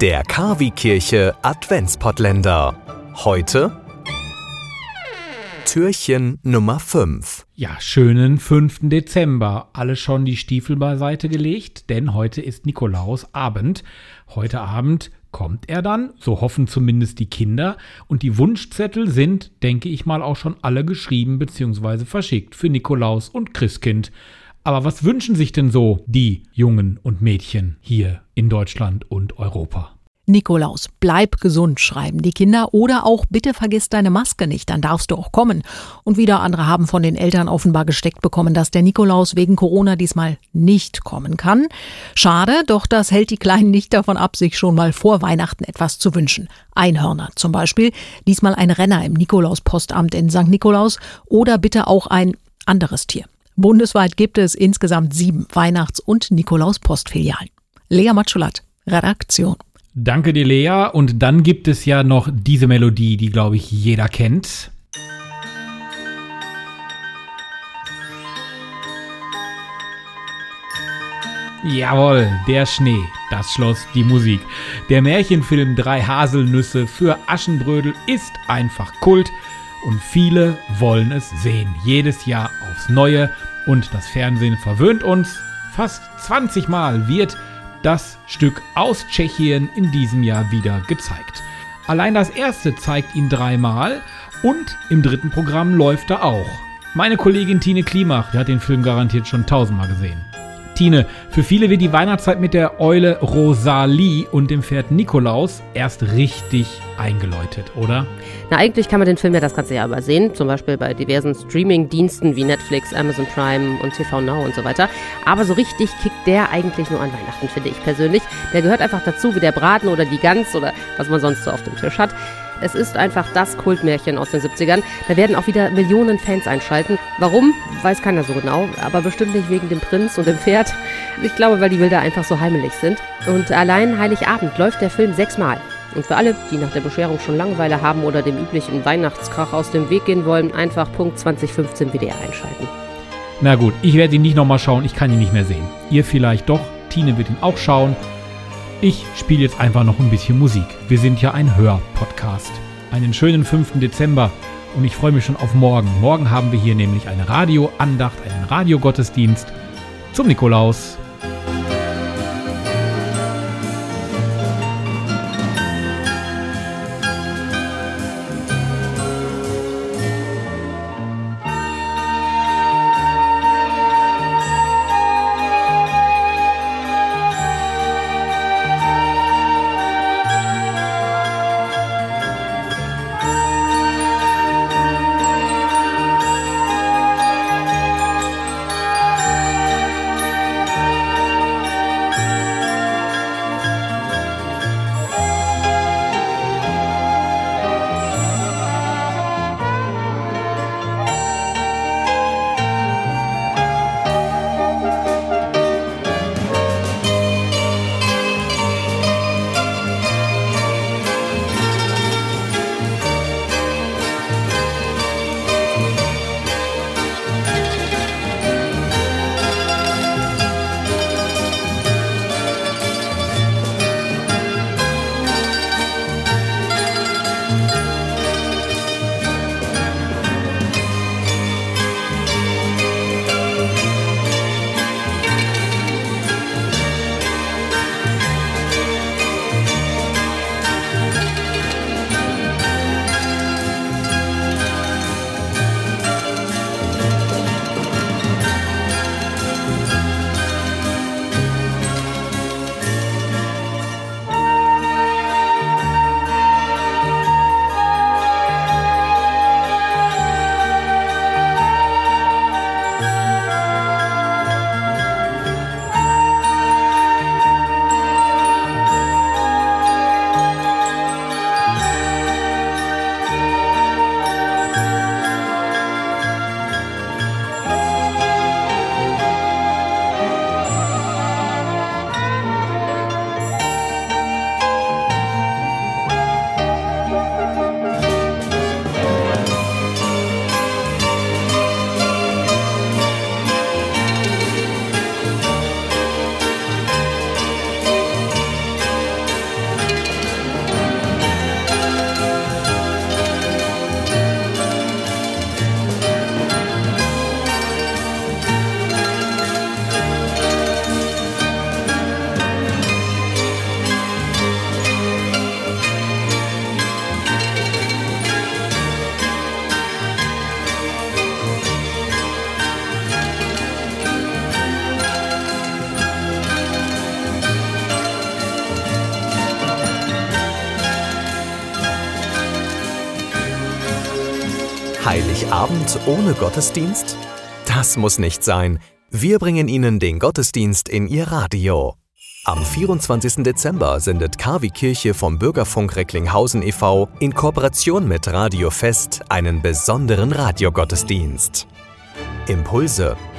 Der Kavi-Kirche Adventspottländer. Heute Türchen Nummer 5. Ja, schönen 5. Dezember. Alle schon die Stiefel beiseite gelegt, denn heute ist Nikolausabend. Heute Abend kommt er dann, so hoffen zumindest die Kinder, und die Wunschzettel sind, denke ich mal, auch schon alle geschrieben bzw. verschickt für Nikolaus und Christkind. Aber was wünschen sich denn so die Jungen und Mädchen hier in Deutschland und Europa? Nikolaus, bleib gesund, schreiben die Kinder. Oder auch, bitte vergiss deine Maske nicht, dann darfst du auch kommen. Und wieder andere haben von den Eltern offenbar gesteckt bekommen, dass der Nikolaus wegen Corona diesmal nicht kommen kann. Schade, doch das hält die Kleinen nicht davon ab, sich schon mal vor Weihnachten etwas zu wünschen. Einhörner zum Beispiel, diesmal ein Renner im Nikolauspostamt in St. Nikolaus oder bitte auch ein anderes Tier. Bundesweit gibt es insgesamt sieben Weihnachts- und Nikolaus-Postfilialen. Lea Matschulat, Redaktion. Danke dir, Lea. Und dann gibt es ja noch diese Melodie, die, glaube ich, jeder kennt. Jawohl, der Schnee, das Schloss, die Musik. Der Märchenfilm Drei Haselnüsse für Aschenbrödel ist einfach Kult und viele wollen es sehen. Jedes Jahr aufs Neue und das Fernsehen verwöhnt uns. Fast 20 Mal wird das Stück aus Tschechien in diesem Jahr wieder gezeigt. Allein das erste zeigt ihn dreimal und im dritten Programm läuft er auch. Meine Kollegin Tine Klimach, die hat den Film garantiert schon tausendmal gesehen. Tine, für viele wird die Weihnachtszeit mit der Eule Rosalie und dem Pferd Nikolaus erst richtig eingeläutet, oder? Na, eigentlich kann man den Film ja das ganze Jahr über sehen, zum Beispiel bei diversen Streaming-Diensten wie Netflix, Amazon Prime und TV Now und so weiter. Aber so richtig kickt der eigentlich nur an Weihnachten, finde ich persönlich. Der gehört einfach dazu, wie der Braten oder die Gans oder was man sonst so auf dem Tisch hat. Es ist einfach das Kultmärchen aus den 70ern. Da werden auch wieder Millionen Fans einschalten. Warum? Weiß keiner so genau. Aber bestimmt nicht wegen dem Prinz und dem Pferd. Ich glaube, weil die Bilder einfach so heimelig sind. Und allein Heiligabend läuft der Film sechsmal. Und für alle, die nach der Bescherung schon Langeweile haben oder dem üblichen Weihnachtskrach aus dem Weg gehen wollen, einfach Punkt 2015 WDR einschalten. Na gut, ich werde ihn nicht nochmal schauen, ich kann ihn nicht mehr sehen. Ihr vielleicht doch, Tine wird ihn auch schauen. Ich spiele jetzt einfach noch ein bisschen Musik. Wir sind ja ein Hörpodcast. Einen schönen 5. Dezember und ich freue mich schon auf morgen. Morgen haben wir hier nämlich eine Radioandacht, einen Radiogottesdienst zum Nikolaus. Heiligabend ohne Gottesdienst? Das muss nicht sein. Wir bringen Ihnen den Gottesdienst in Ihr Radio. Am 24. Dezember sendet KW Kirche vom Bürgerfunk Recklinghausen e.V. in Kooperation mit Radio Fest einen besonderen Radiogottesdienst. Impulse,